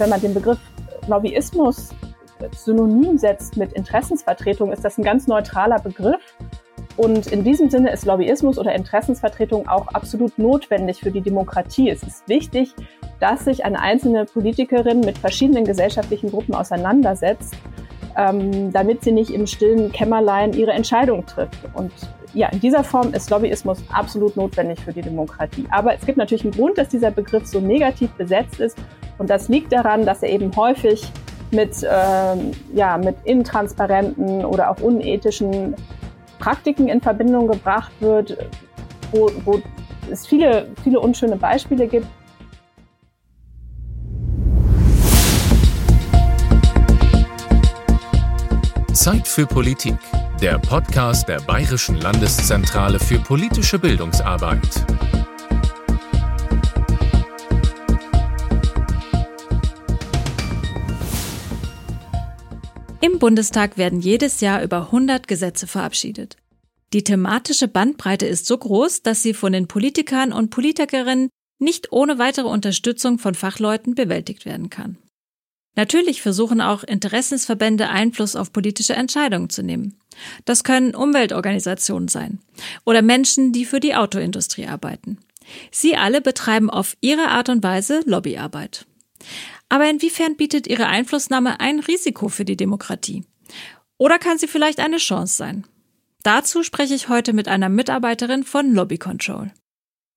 wenn man den Begriff Lobbyismus synonym setzt mit Interessensvertretung, ist das ein ganz neutraler Begriff. Und in diesem Sinne ist Lobbyismus oder Interessensvertretung auch absolut notwendig für die Demokratie. Es ist wichtig, dass sich eine einzelne Politikerin mit verschiedenen gesellschaftlichen Gruppen auseinandersetzt, ähm, damit sie nicht im stillen Kämmerlein ihre Entscheidung trifft. Und ja, in dieser Form ist Lobbyismus absolut notwendig für die Demokratie. Aber es gibt natürlich einen Grund, dass dieser Begriff so negativ besetzt ist. Und das liegt daran, dass er eben häufig mit, ähm, ja, mit intransparenten oder auch unethischen Praktiken in Verbindung gebracht wird, wo, wo es viele, viele unschöne Beispiele gibt. Zeit für Politik, der Podcast der Bayerischen Landeszentrale für politische Bildungsarbeit. Im Bundestag werden jedes Jahr über 100 Gesetze verabschiedet. Die thematische Bandbreite ist so groß, dass sie von den Politikern und Politikerinnen nicht ohne weitere Unterstützung von Fachleuten bewältigt werden kann. Natürlich versuchen auch Interessensverbände Einfluss auf politische Entscheidungen zu nehmen. Das können Umweltorganisationen sein oder Menschen, die für die Autoindustrie arbeiten. Sie alle betreiben auf ihre Art und Weise Lobbyarbeit. Aber inwiefern bietet ihre Einflussnahme ein Risiko für die Demokratie? Oder kann sie vielleicht eine Chance sein? Dazu spreche ich heute mit einer Mitarbeiterin von Lobby Control.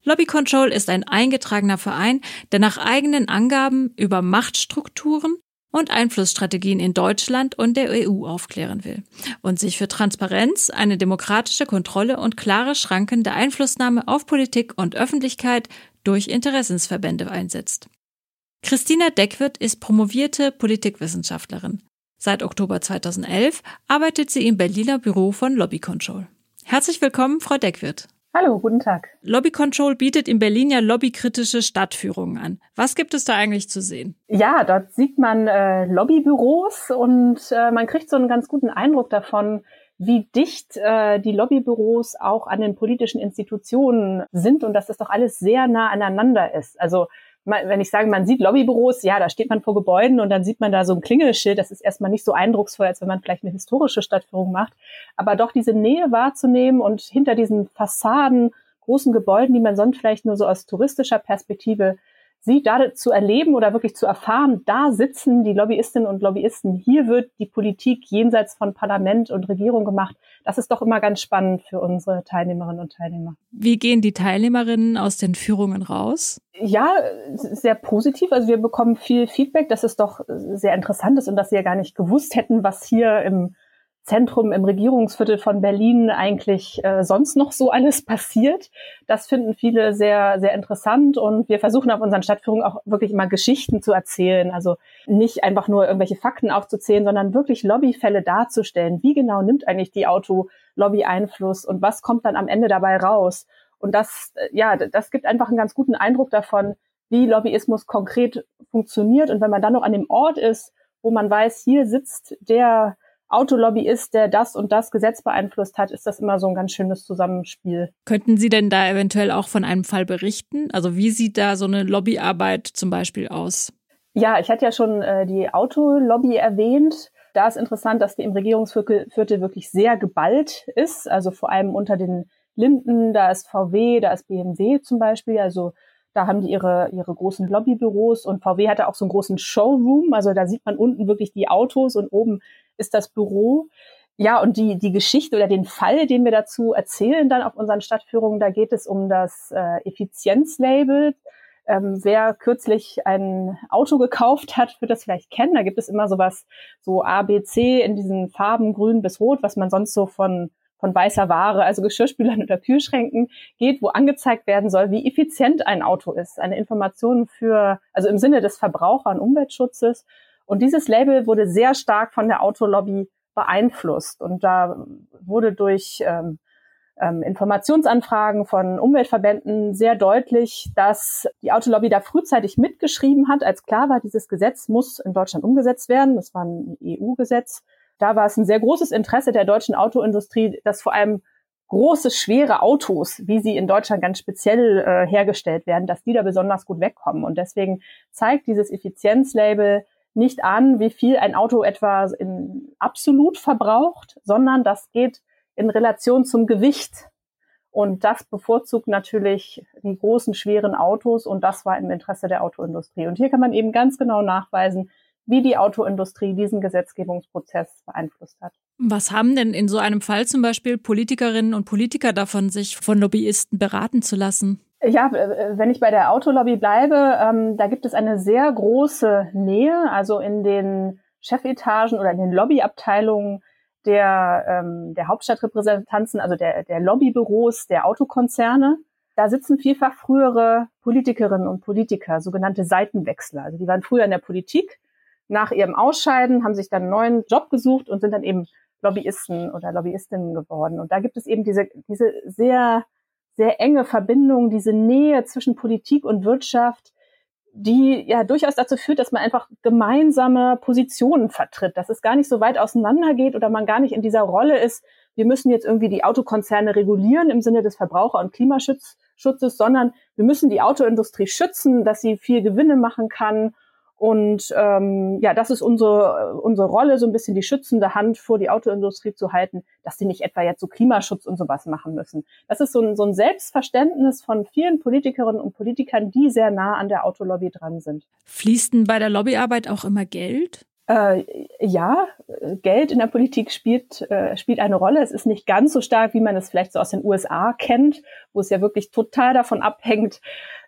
Lobby Control ist ein eingetragener Verein, der nach eigenen Angaben über Machtstrukturen und Einflussstrategien in Deutschland und der EU aufklären will und sich für Transparenz, eine demokratische Kontrolle und klare Schranken der Einflussnahme auf Politik und Öffentlichkeit durch Interessensverbände einsetzt. Christina Deckwirth ist promovierte Politikwissenschaftlerin. Seit Oktober 2011 arbeitet sie im Berliner Büro von Lobby Control. Herzlich willkommen, Frau Deckwirth. Hallo, guten Tag. Lobby Control bietet in Berlin ja lobbykritische Stadtführungen an. Was gibt es da eigentlich zu sehen? Ja, dort sieht man äh, Lobbybüros und äh, man kriegt so einen ganz guten Eindruck davon, wie dicht äh, die Lobbybüros auch an den politischen Institutionen sind und dass das doch alles sehr nah aneinander ist. Also wenn ich sage, man sieht Lobbybüros, ja, da steht man vor Gebäuden und dann sieht man da so ein Klingelschild. Das ist erstmal nicht so eindrucksvoll, als wenn man vielleicht eine historische Stadtführung macht. Aber doch diese Nähe wahrzunehmen und hinter diesen Fassaden, großen Gebäuden, die man sonst vielleicht nur so aus touristischer Perspektive sie da zu erleben oder wirklich zu erfahren, da sitzen die Lobbyistinnen und Lobbyisten, hier wird die Politik jenseits von Parlament und Regierung gemacht. Das ist doch immer ganz spannend für unsere Teilnehmerinnen und Teilnehmer. Wie gehen die Teilnehmerinnen aus den Führungen raus? Ja, sehr positiv. Also wir bekommen viel Feedback, dass es doch sehr interessant ist und dass sie ja gar nicht gewusst hätten, was hier im Zentrum im Regierungsviertel von Berlin eigentlich äh, sonst noch so alles passiert. Das finden viele sehr, sehr interessant und wir versuchen auf unseren Stadtführungen auch wirklich immer Geschichten zu erzählen. Also nicht einfach nur irgendwelche Fakten aufzuzählen, sondern wirklich Lobbyfälle darzustellen. Wie genau nimmt eigentlich die Autolobby Einfluss und was kommt dann am Ende dabei raus? Und das, äh, ja, das gibt einfach einen ganz guten Eindruck davon, wie Lobbyismus konkret funktioniert. Und wenn man dann noch an dem Ort ist, wo man weiß, hier sitzt der Autolobbyist, der das und das Gesetz beeinflusst hat, ist das immer so ein ganz schönes Zusammenspiel. Könnten Sie denn da eventuell auch von einem Fall berichten? Also wie sieht da so eine Lobbyarbeit zum Beispiel aus? Ja, ich hatte ja schon äh, die Autolobby erwähnt. Da ist interessant, dass die im Regierungsviertel wirklich sehr geballt ist. Also vor allem unter den Linden, da ist VW, da ist BMW zum Beispiel. Also da haben die ihre, ihre großen Lobbybüros und VW hatte auch so einen großen Showroom. Also da sieht man unten wirklich die Autos und oben ist das Büro. Ja, und die, die Geschichte oder den Fall, den wir dazu erzählen dann auf unseren Stadtführungen, da geht es um das äh, Effizienzlabel. Ähm, wer kürzlich ein Auto gekauft hat, wird das vielleicht kennen. Da gibt es immer sowas, so A, B, C in diesen Farben grün bis rot, was man sonst so von von weißer Ware, also Geschirrspülern oder Kühlschränken geht, wo angezeigt werden soll, wie effizient ein Auto ist. Eine Information für, also im Sinne des Verbraucher- und Umweltschutzes. Und dieses Label wurde sehr stark von der Autolobby beeinflusst. Und da wurde durch ähm, ähm, Informationsanfragen von Umweltverbänden sehr deutlich, dass die Autolobby da frühzeitig mitgeschrieben hat, als klar war, dieses Gesetz muss in Deutschland umgesetzt werden. Das war ein EU-Gesetz da war es ein sehr großes Interesse der deutschen Autoindustrie, dass vor allem große, schwere Autos, wie sie in Deutschland ganz speziell äh, hergestellt werden, dass die da besonders gut wegkommen. Und deswegen zeigt dieses Effizienzlabel nicht an, wie viel ein Auto etwa in absolut verbraucht, sondern das geht in Relation zum Gewicht. Und das bevorzugt natürlich die großen, schweren Autos und das war im Interesse der Autoindustrie. Und hier kann man eben ganz genau nachweisen, wie die Autoindustrie diesen Gesetzgebungsprozess beeinflusst hat. Was haben denn in so einem Fall zum Beispiel Politikerinnen und Politiker davon, sich von Lobbyisten beraten zu lassen? Ja, wenn ich bei der Autolobby bleibe, ähm, da gibt es eine sehr große Nähe, also in den Chefetagen oder in den Lobbyabteilungen der, ähm, der Hauptstadtrepräsentanzen, also der, der Lobbybüros der Autokonzerne. Da sitzen vielfach frühere Politikerinnen und Politiker, sogenannte Seitenwechsler. Also die waren früher in der Politik. Nach ihrem Ausscheiden haben sich dann einen neuen Job gesucht und sind dann eben Lobbyisten oder Lobbyistinnen geworden. Und da gibt es eben diese, diese sehr, sehr enge Verbindung, diese Nähe zwischen Politik und Wirtschaft, die ja durchaus dazu führt, dass man einfach gemeinsame Positionen vertritt, dass es gar nicht so weit auseinander geht oder man gar nicht in dieser Rolle ist, wir müssen jetzt irgendwie die Autokonzerne regulieren im Sinne des Verbraucher- und Klimaschutzes, sondern wir müssen die Autoindustrie schützen, dass sie viel Gewinne machen kann und ähm, ja, das ist unsere, unsere Rolle, so ein bisschen die schützende Hand vor die Autoindustrie zu halten, dass sie nicht etwa jetzt so Klimaschutz und sowas machen müssen. Das ist so ein, so ein Selbstverständnis von vielen Politikerinnen und Politikern, die sehr nah an der Autolobby dran sind. Fließt denn bei der Lobbyarbeit auch immer Geld? Äh, ja, Geld in der Politik spielt, äh, spielt eine Rolle. Es ist nicht ganz so stark, wie man es vielleicht so aus den USA kennt, wo es ja wirklich total davon abhängt,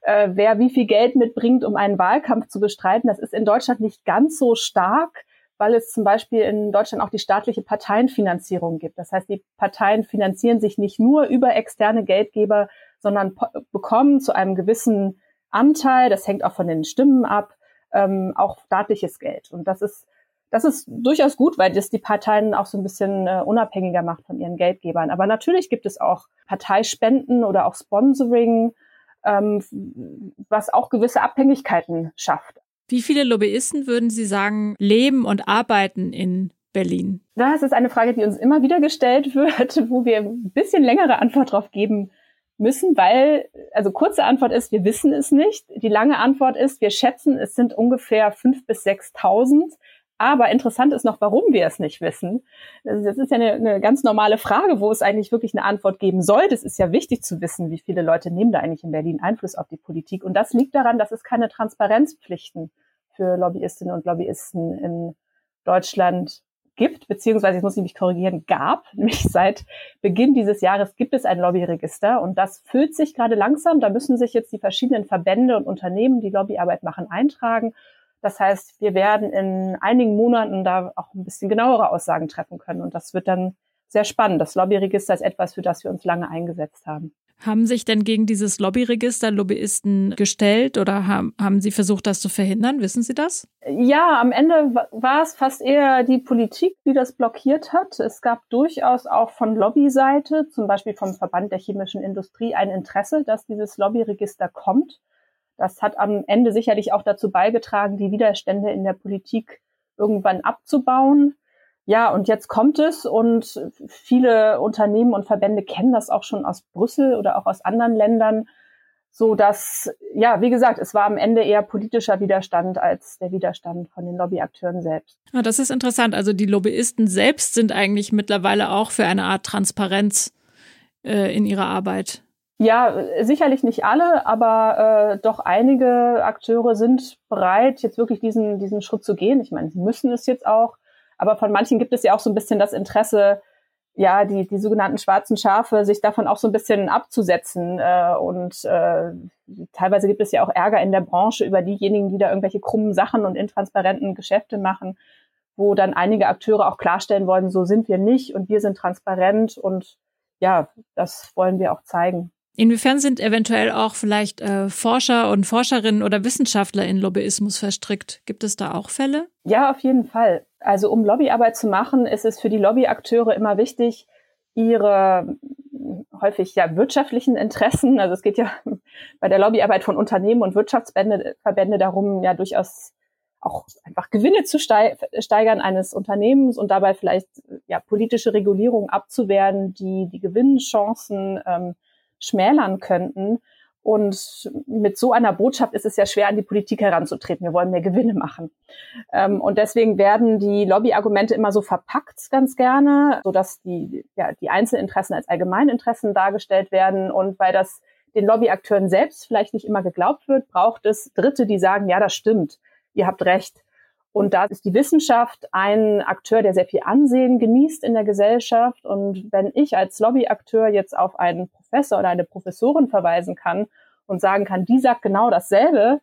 äh, wer wie viel Geld mitbringt, um einen Wahlkampf zu bestreiten. Das ist in Deutschland nicht ganz so stark, weil es zum Beispiel in Deutschland auch die staatliche Parteienfinanzierung gibt. Das heißt, die Parteien finanzieren sich nicht nur über externe Geldgeber, sondern bekommen zu einem gewissen Anteil, das hängt auch von den Stimmen ab, ähm, auch staatliches Geld. Und das ist, das ist durchaus gut, weil das die Parteien auch so ein bisschen äh, unabhängiger macht von ihren Geldgebern. Aber natürlich gibt es auch Parteispenden oder auch Sponsoring, ähm, was auch gewisse Abhängigkeiten schafft. Wie viele Lobbyisten würden Sie sagen, leben und arbeiten in Berlin? Das ist eine Frage, die uns immer wieder gestellt wird, wo wir ein bisschen längere Antwort drauf geben müssen, weil, also kurze Antwort ist, wir wissen es nicht. Die lange Antwort ist, wir schätzen, es sind ungefähr fünf bis sechstausend. Aber interessant ist noch, warum wir es nicht wissen. Das ist ja eine, eine, ganz normale Frage, wo es eigentlich wirklich eine Antwort geben sollte. Es ist ja wichtig zu wissen, wie viele Leute nehmen da eigentlich in Berlin Einfluss auf die Politik. Und das liegt daran, dass es keine Transparenzpflichten für Lobbyistinnen und Lobbyisten in Deutschland gibt, beziehungsweise, ich muss mich korrigieren, gab, nämlich seit Beginn dieses Jahres gibt es ein Lobbyregister und das füllt sich gerade langsam. Da müssen sich jetzt die verschiedenen Verbände und Unternehmen, die Lobbyarbeit machen, eintragen. Das heißt, wir werden in einigen Monaten da auch ein bisschen genauere Aussagen treffen können und das wird dann sehr spannend. Das Lobbyregister ist etwas, für das wir uns lange eingesetzt haben. Haben sich denn gegen dieses Lobbyregister Lobbyisten gestellt oder haben, haben Sie versucht, das zu verhindern? Wissen Sie das? Ja, am Ende war es fast eher die Politik, die das blockiert hat. Es gab durchaus auch von Lobbyseite, zum Beispiel vom Verband der chemischen Industrie, ein Interesse, dass dieses Lobbyregister kommt. Das hat am Ende sicherlich auch dazu beigetragen, die Widerstände in der Politik irgendwann abzubauen. Ja, und jetzt kommt es und viele Unternehmen und Verbände kennen das auch schon aus Brüssel oder auch aus anderen Ländern, so dass, ja, wie gesagt, es war am Ende eher politischer Widerstand als der Widerstand von den Lobbyakteuren selbst. Ja, das ist interessant. Also die Lobbyisten selbst sind eigentlich mittlerweile auch für eine Art Transparenz äh, in ihrer Arbeit. Ja, sicherlich nicht alle, aber äh, doch einige Akteure sind bereit, jetzt wirklich diesen, diesen Schritt zu gehen. Ich meine, sie müssen es jetzt auch. Aber von manchen gibt es ja auch so ein bisschen das Interesse, ja, die, die sogenannten schwarzen Schafe, sich davon auch so ein bisschen abzusetzen. Äh, und äh, teilweise gibt es ja auch Ärger in der Branche über diejenigen, die da irgendwelche krummen Sachen und intransparenten Geschäfte machen, wo dann einige Akteure auch klarstellen wollen, so sind wir nicht und wir sind transparent und ja, das wollen wir auch zeigen. Inwiefern sind eventuell auch vielleicht äh, Forscher und Forscherinnen oder Wissenschaftler in Lobbyismus verstrickt? Gibt es da auch Fälle? Ja, auf jeden Fall. Also um Lobbyarbeit zu machen, ist es für die Lobbyakteure immer wichtig, ihre häufig ja wirtschaftlichen Interessen, also es geht ja bei der Lobbyarbeit von Unternehmen und Wirtschaftsverbände darum, ja durchaus auch einfach Gewinne zu steigern eines Unternehmens und dabei vielleicht ja politische Regulierungen abzuwehren, die die Gewinnchancen ähm, schmälern könnten. Und mit so einer Botschaft ist es ja schwer, an die Politik heranzutreten. Wir wollen mehr Gewinne machen. Ähm, und deswegen werden die Lobbyargumente immer so verpackt ganz gerne, sodass die, ja, die Einzelinteressen als Allgemeininteressen dargestellt werden. Und weil das den Lobbyakteuren selbst vielleicht nicht immer geglaubt wird, braucht es Dritte, die sagen, ja, das stimmt, ihr habt recht. Und da ist die Wissenschaft ein Akteur, der sehr viel Ansehen genießt in der Gesellschaft. Und wenn ich als Lobbyakteur jetzt auf einen Professor oder eine Professorin verweisen kann und sagen kann, die sagt genau dasselbe,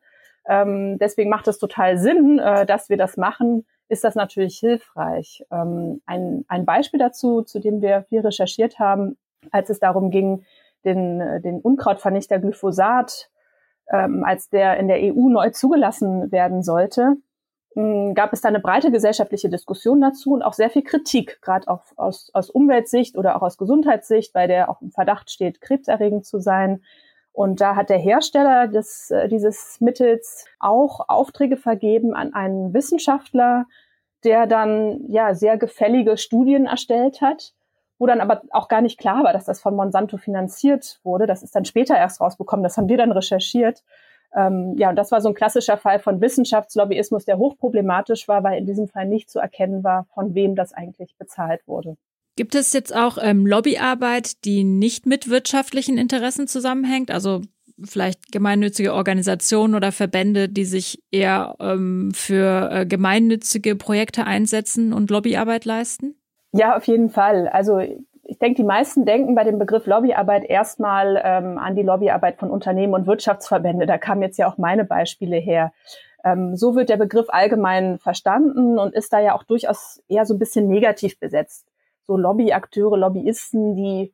ähm, deswegen macht es total Sinn, äh, dass wir das machen, ist das natürlich hilfreich. Ähm, ein, ein Beispiel dazu, zu dem wir viel recherchiert haben, als es darum ging, den, den Unkrautvernichter Glyphosat, ähm, als der in der EU neu zugelassen werden sollte, gab es da eine breite gesellschaftliche Diskussion dazu und auch sehr viel Kritik, gerade auch aus, aus Umweltsicht oder auch aus Gesundheitssicht, bei der auch im Verdacht steht, krebserregend zu sein. Und da hat der Hersteller des, äh, dieses Mittels auch Aufträge vergeben an einen Wissenschaftler, der dann ja sehr gefällige Studien erstellt hat, wo dann aber auch gar nicht klar war, dass das von Monsanto finanziert wurde. Das ist dann später erst rausbekommen. Das haben wir dann recherchiert. Ähm, ja, und das war so ein klassischer Fall von Wissenschaftslobbyismus, der hochproblematisch war, weil in diesem Fall nicht zu erkennen war, von wem das eigentlich bezahlt wurde. Gibt es jetzt auch ähm, Lobbyarbeit, die nicht mit wirtschaftlichen Interessen zusammenhängt? Also vielleicht gemeinnützige Organisationen oder Verbände, die sich eher ähm, für äh, gemeinnützige Projekte einsetzen und Lobbyarbeit leisten? Ja, auf jeden Fall. Also ich denke, die meisten denken bei dem Begriff Lobbyarbeit erstmal ähm, an die Lobbyarbeit von Unternehmen und Wirtschaftsverbände. Da kamen jetzt ja auch meine Beispiele her. Ähm, so wird der Begriff allgemein verstanden und ist da ja auch durchaus eher so ein bisschen negativ besetzt. So Lobbyakteure, Lobbyisten, die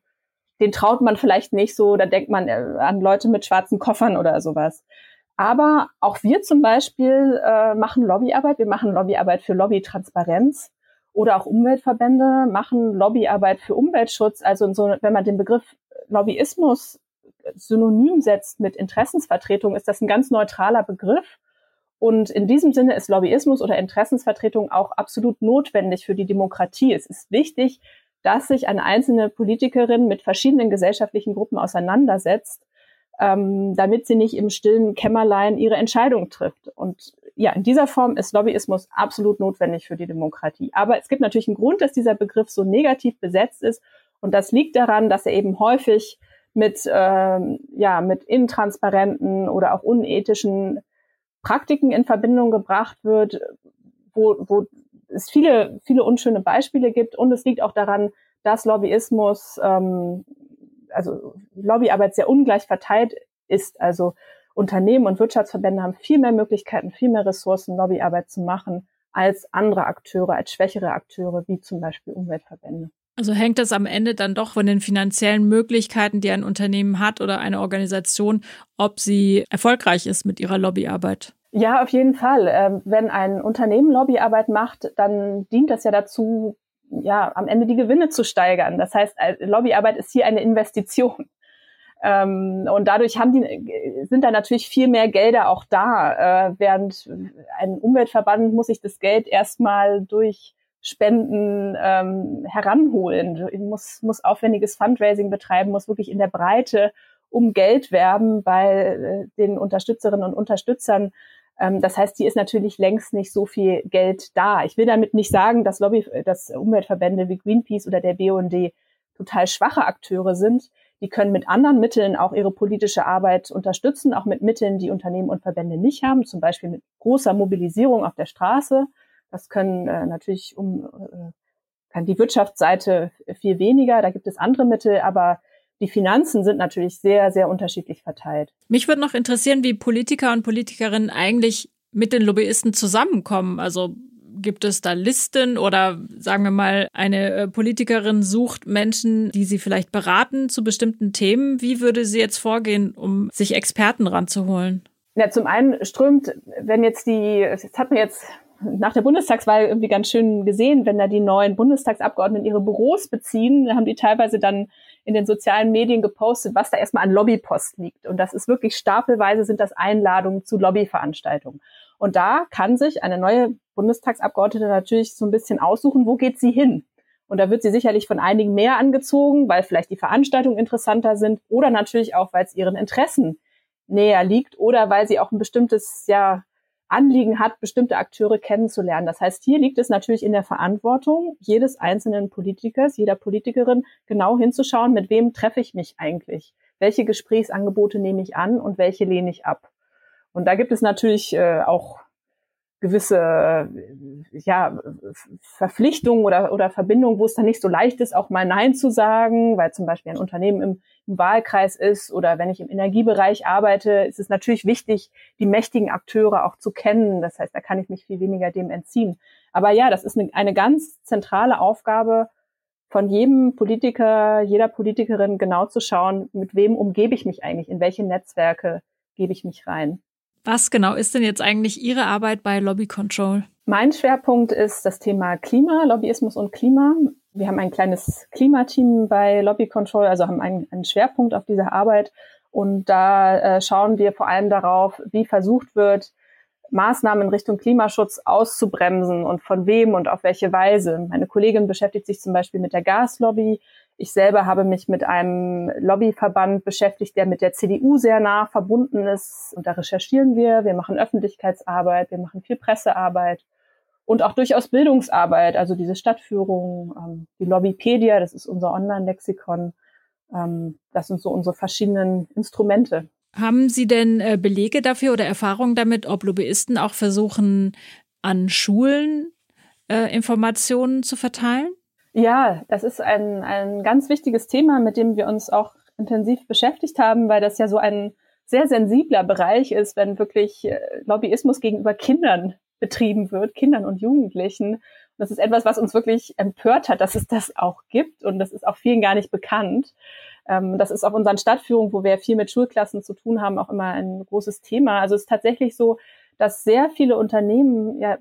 den traut man vielleicht nicht so, da denkt man äh, an Leute mit schwarzen Koffern oder sowas. Aber auch wir zum Beispiel äh, machen Lobbyarbeit. Wir machen Lobbyarbeit für Lobbytransparenz oder auch Umweltverbände machen Lobbyarbeit für Umweltschutz. Also so, wenn man den Begriff Lobbyismus synonym setzt mit Interessensvertretung, ist das ein ganz neutraler Begriff. Und in diesem Sinne ist Lobbyismus oder Interessensvertretung auch absolut notwendig für die Demokratie. Es ist wichtig, dass sich eine einzelne Politikerin mit verschiedenen gesellschaftlichen Gruppen auseinandersetzt, ähm, damit sie nicht im stillen Kämmerlein ihre Entscheidung trifft. Und ja, in dieser Form ist Lobbyismus absolut notwendig für die Demokratie. Aber es gibt natürlich einen Grund, dass dieser Begriff so negativ besetzt ist. Und das liegt daran, dass er eben häufig mit, ähm, ja, mit intransparenten oder auch unethischen Praktiken in Verbindung gebracht wird, wo, wo es viele, viele unschöne Beispiele gibt. Und es liegt auch daran, dass Lobbyismus, ähm, also Lobbyarbeit sehr ungleich verteilt ist. Also Unternehmen und Wirtschaftsverbände haben viel mehr Möglichkeiten, viel mehr Ressourcen, Lobbyarbeit zu machen als andere Akteure, als schwächere Akteure, wie zum Beispiel Umweltverbände. Also hängt das am Ende dann doch von den finanziellen Möglichkeiten, die ein Unternehmen hat oder eine Organisation, ob sie erfolgreich ist mit ihrer Lobbyarbeit? Ja, auf jeden Fall. Ähm, wenn ein Unternehmen Lobbyarbeit macht, dann dient das ja dazu, ja, am Ende die Gewinne zu steigern. Das heißt, Lobbyarbeit ist hier eine Investition. Ähm, und dadurch haben die, sind da natürlich viel mehr Gelder auch da, äh, während ein Umweltverband muss sich das Geld erstmal durch Spenden ähm, heranholen, muss, muss aufwendiges Fundraising betreiben, muss wirklich in der Breite um Geld werben bei äh, den Unterstützerinnen und Unterstützern. Ähm, das heißt, hier ist natürlich längst nicht so viel Geld da. Ich will damit nicht sagen, dass Lobby, dass Umweltverbände wie Greenpeace oder der BUND total schwache Akteure sind. Die können mit anderen Mitteln auch ihre politische Arbeit unterstützen, auch mit Mitteln, die Unternehmen und Verbände nicht haben, zum Beispiel mit großer Mobilisierung auf der Straße. Das können äh, natürlich um äh, kann die Wirtschaftsseite viel weniger, da gibt es andere Mittel, aber die Finanzen sind natürlich sehr, sehr unterschiedlich verteilt. Mich würde noch interessieren, wie Politiker und Politikerinnen eigentlich mit den Lobbyisten zusammenkommen. Also Gibt es da Listen oder sagen wir mal, eine äh, Politikerin sucht Menschen, die sie vielleicht beraten zu bestimmten Themen? Wie würde sie jetzt vorgehen, um sich Experten ranzuholen? Ja, zum einen strömt, wenn jetzt die, jetzt hat man jetzt nach der Bundestagswahl irgendwie ganz schön gesehen, wenn da die neuen Bundestagsabgeordneten ihre Büros beziehen, haben die teilweise dann in den sozialen Medien gepostet, was da erstmal an Lobbypost liegt. Und das ist wirklich stapelweise sind das Einladungen zu Lobbyveranstaltungen. Und da kann sich eine neue Bundestagsabgeordnete natürlich so ein bisschen aussuchen, wo geht sie hin? Und da wird sie sicherlich von einigen mehr angezogen, weil vielleicht die Veranstaltungen interessanter sind oder natürlich auch, weil es ihren Interessen näher liegt oder weil sie auch ein bestimmtes ja, Anliegen hat, bestimmte Akteure kennenzulernen. Das heißt, hier liegt es natürlich in der Verantwortung jedes einzelnen Politikers, jeder Politikerin, genau hinzuschauen, mit wem treffe ich mich eigentlich? Welche Gesprächsangebote nehme ich an und welche lehne ich ab? Und da gibt es natürlich äh, auch gewisse äh, ja, Verpflichtungen oder, oder Verbindungen, wo es dann nicht so leicht ist, auch mal Nein zu sagen, weil zum Beispiel ein Unternehmen im, im Wahlkreis ist oder wenn ich im Energiebereich arbeite, ist es natürlich wichtig, die mächtigen Akteure auch zu kennen. Das heißt, da kann ich mich viel weniger dem entziehen. Aber ja, das ist eine, eine ganz zentrale Aufgabe von jedem Politiker, jeder Politikerin genau zu schauen, mit wem umgebe ich mich eigentlich, in welche Netzwerke gebe ich mich rein. Was genau ist denn jetzt eigentlich Ihre Arbeit bei Lobby Control? Mein Schwerpunkt ist das Thema Klima, Lobbyismus und Klima. Wir haben ein kleines Klimateam bei Lobby Control, also haben einen, einen Schwerpunkt auf dieser Arbeit. Und da äh, schauen wir vor allem darauf, wie versucht wird, Maßnahmen in Richtung Klimaschutz auszubremsen und von wem und auf welche Weise. Meine Kollegin beschäftigt sich zum Beispiel mit der Gaslobby. Ich selber habe mich mit einem Lobbyverband beschäftigt, der mit der CDU sehr nah verbunden ist. Und da recherchieren wir, wir machen Öffentlichkeitsarbeit, wir machen viel Pressearbeit und auch durchaus Bildungsarbeit, also diese Stadtführung, ähm, die Lobbypedia, das ist unser Online-Lexikon. Ähm, das sind so unsere verschiedenen Instrumente. Haben Sie denn äh, Belege dafür oder Erfahrungen damit, ob Lobbyisten auch versuchen, an Schulen äh, Informationen zu verteilen? Ja, das ist ein, ein ganz wichtiges Thema, mit dem wir uns auch intensiv beschäftigt haben, weil das ja so ein sehr sensibler Bereich ist, wenn wirklich äh, Lobbyismus gegenüber Kindern betrieben wird, Kindern und Jugendlichen. das ist etwas, was uns wirklich empört hat, dass es das auch gibt und das ist auch vielen gar nicht bekannt. Ähm, das ist auf unseren Stadtführungen, wo wir viel mit Schulklassen zu tun haben, auch immer ein großes Thema. Also es ist tatsächlich so, dass sehr viele Unternehmen, ja,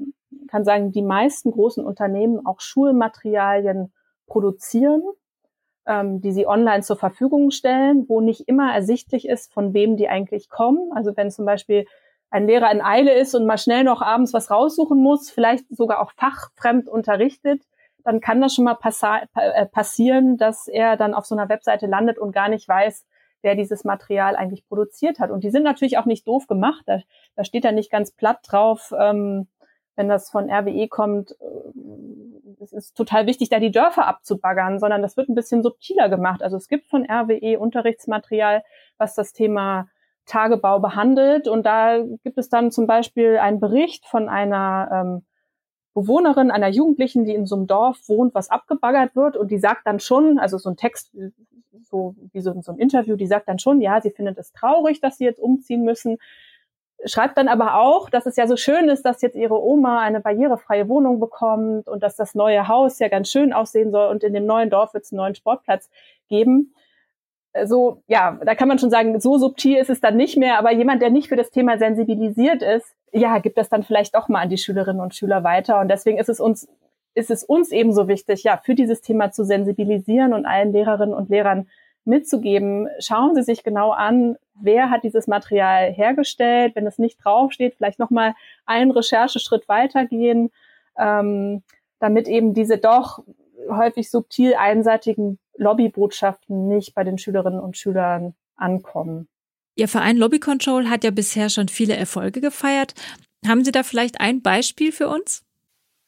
kann sagen, die meisten großen Unternehmen auch Schulmaterialien produzieren, ähm, die sie online zur Verfügung stellen, wo nicht immer ersichtlich ist, von wem die eigentlich kommen. Also wenn zum Beispiel ein Lehrer in Eile ist und mal schnell noch abends was raussuchen muss, vielleicht sogar auch fachfremd unterrichtet, dann kann das schon mal äh, passieren, dass er dann auf so einer Webseite landet und gar nicht weiß, wer dieses Material eigentlich produziert hat. Und die sind natürlich auch nicht doof gemacht. Da, da steht dann nicht ganz platt drauf, ähm, wenn das von RWE kommt, äh, es ist total wichtig, da die Dörfer abzubaggern, sondern das wird ein bisschen subtiler gemacht. Also es gibt von RWE Unterrichtsmaterial, was das Thema Tagebau behandelt. Und da gibt es dann zum Beispiel einen Bericht von einer ähm, Bewohnerin, einer Jugendlichen, die in so einem Dorf wohnt, was abgebaggert wird. Und die sagt dann schon, also so ein Text, so wie so, so ein Interview, die sagt dann schon, ja, sie findet es traurig, dass sie jetzt umziehen müssen. Schreibt dann aber auch, dass es ja so schön ist, dass jetzt ihre Oma eine barrierefreie Wohnung bekommt und dass das neue Haus ja ganz schön aussehen soll und in dem neuen Dorf wird es einen neuen Sportplatz geben. So, ja, da kann man schon sagen, so subtil ist es dann nicht mehr, aber jemand, der nicht für das Thema sensibilisiert ist, ja, gibt das dann vielleicht doch mal an die Schülerinnen und Schüler weiter. Und deswegen ist es uns, ist es uns ebenso wichtig, ja, für dieses Thema zu sensibilisieren und allen Lehrerinnen und Lehrern mitzugeben. Schauen Sie sich genau an, wer hat dieses Material hergestellt. Wenn es nicht draufsteht, vielleicht nochmal einen Rechercheschritt weitergehen, ähm, damit eben diese doch häufig subtil einseitigen Lobbybotschaften nicht bei den Schülerinnen und Schülern ankommen. Ihr Verein Lobby Control hat ja bisher schon viele Erfolge gefeiert. Haben Sie da vielleicht ein Beispiel für uns?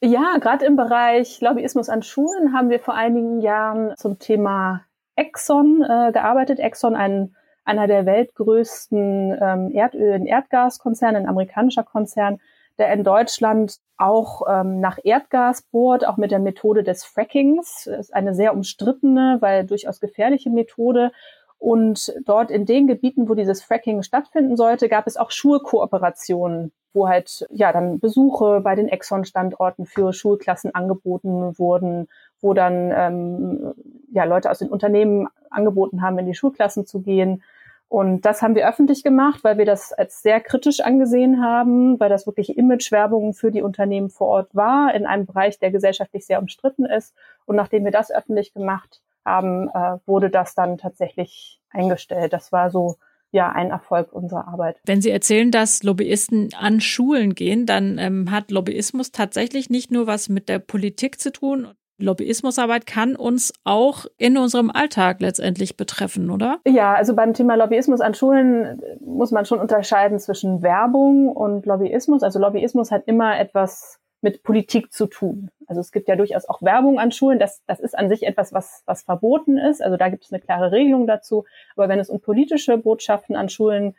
Ja, gerade im Bereich Lobbyismus an Schulen haben wir vor einigen Jahren zum Thema Exxon äh, gearbeitet. Exxon, ein einer der weltgrößten ähm, Erdöl- und Erdgaskonzerne, ein amerikanischer Konzern, der in Deutschland auch ähm, nach Erdgas bohrt, auch mit der Methode des Frackings. Das ist eine sehr umstrittene, weil durchaus gefährliche Methode. Und dort in den Gebieten, wo dieses Fracking stattfinden sollte, gab es auch Schulkooperationen, wo halt ja dann Besuche bei den Exxon-Standorten für Schulklassen angeboten wurden, wo dann ähm, ja Leute aus den Unternehmen angeboten haben, in die Schulklassen zu gehen. Und das haben wir öffentlich gemacht, weil wir das als sehr kritisch angesehen haben, weil das wirklich Imagewerbung für die Unternehmen vor Ort war, in einem Bereich, der gesellschaftlich sehr umstritten ist. Und nachdem wir das öffentlich gemacht haben, äh, wurde das dann tatsächlich eingestellt. Das war so ja ein Erfolg unserer Arbeit. Wenn Sie erzählen, dass Lobbyisten an Schulen gehen, dann ähm, hat Lobbyismus tatsächlich nicht nur was mit der Politik zu tun. Lobbyismusarbeit kann uns auch in unserem Alltag letztendlich betreffen, oder? Ja, also beim Thema Lobbyismus an Schulen muss man schon unterscheiden zwischen Werbung und Lobbyismus. Also Lobbyismus hat immer etwas mit Politik zu tun. Also es gibt ja durchaus auch Werbung an Schulen. Das, das ist an sich etwas, was, was verboten ist. Also da gibt es eine klare Regelung dazu. Aber wenn es um politische Botschaften an Schulen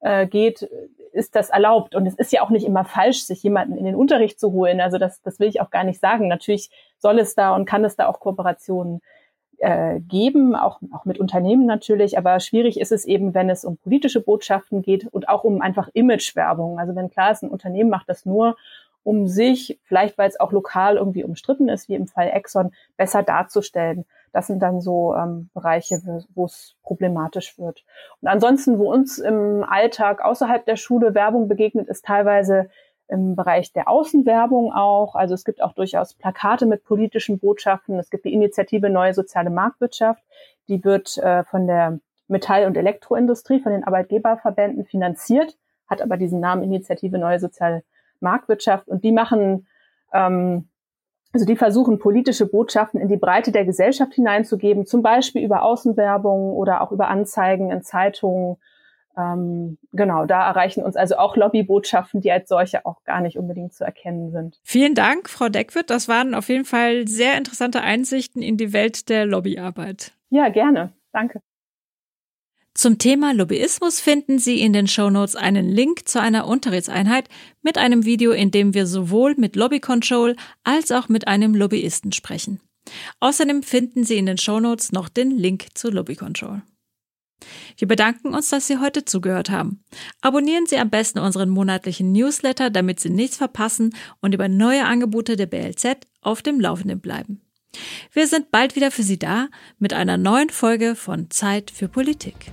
äh, geht, ist das erlaubt. Und es ist ja auch nicht immer falsch, sich jemanden in den Unterricht zu holen. Also das, das will ich auch gar nicht sagen. Natürlich soll es da und kann es da auch Kooperationen äh, geben, auch, auch mit Unternehmen natürlich. Aber schwierig ist es eben, wenn es um politische Botschaften geht und auch um einfach Imagewerbung. Also wenn klar ist, ein Unternehmen macht das nur, um sich, vielleicht weil es auch lokal irgendwie umstritten ist, wie im Fall Exxon, besser darzustellen. Das sind dann so ähm, Bereiche, wo es problematisch wird. Und ansonsten, wo uns im Alltag außerhalb der Schule Werbung begegnet, ist teilweise im Bereich der Außenwerbung auch. Also es gibt auch durchaus Plakate mit politischen Botschaften. Es gibt die Initiative Neue Soziale Marktwirtschaft. Die wird äh, von der Metall- und Elektroindustrie, von den Arbeitgeberverbänden finanziert, hat aber diesen Namen Initiative Neue Soziale Marktwirtschaft und die machen, ähm, also die versuchen politische Botschaften in die Breite der Gesellschaft hineinzugeben, zum Beispiel über Außenwerbung oder auch über Anzeigen in Zeitungen. Ähm, genau, da erreichen uns also auch Lobbybotschaften, die als solche auch gar nicht unbedingt zu erkennen sind. Vielen Dank, Frau Deckwitt. Das waren auf jeden Fall sehr interessante Einsichten in die Welt der Lobbyarbeit. Ja, gerne. Danke. Zum Thema Lobbyismus finden Sie in den Shownotes einen Link zu einer Unterrichtseinheit mit einem Video, in dem wir sowohl mit Lobby Control als auch mit einem Lobbyisten sprechen. Außerdem finden Sie in den Shownotes noch den Link zu Lobby Control. Wir bedanken uns, dass Sie heute zugehört haben. Abonnieren Sie am besten unseren monatlichen Newsletter, damit Sie nichts verpassen und über neue Angebote der BLZ auf dem Laufenden bleiben. Wir sind bald wieder für Sie da mit einer neuen Folge von Zeit für Politik.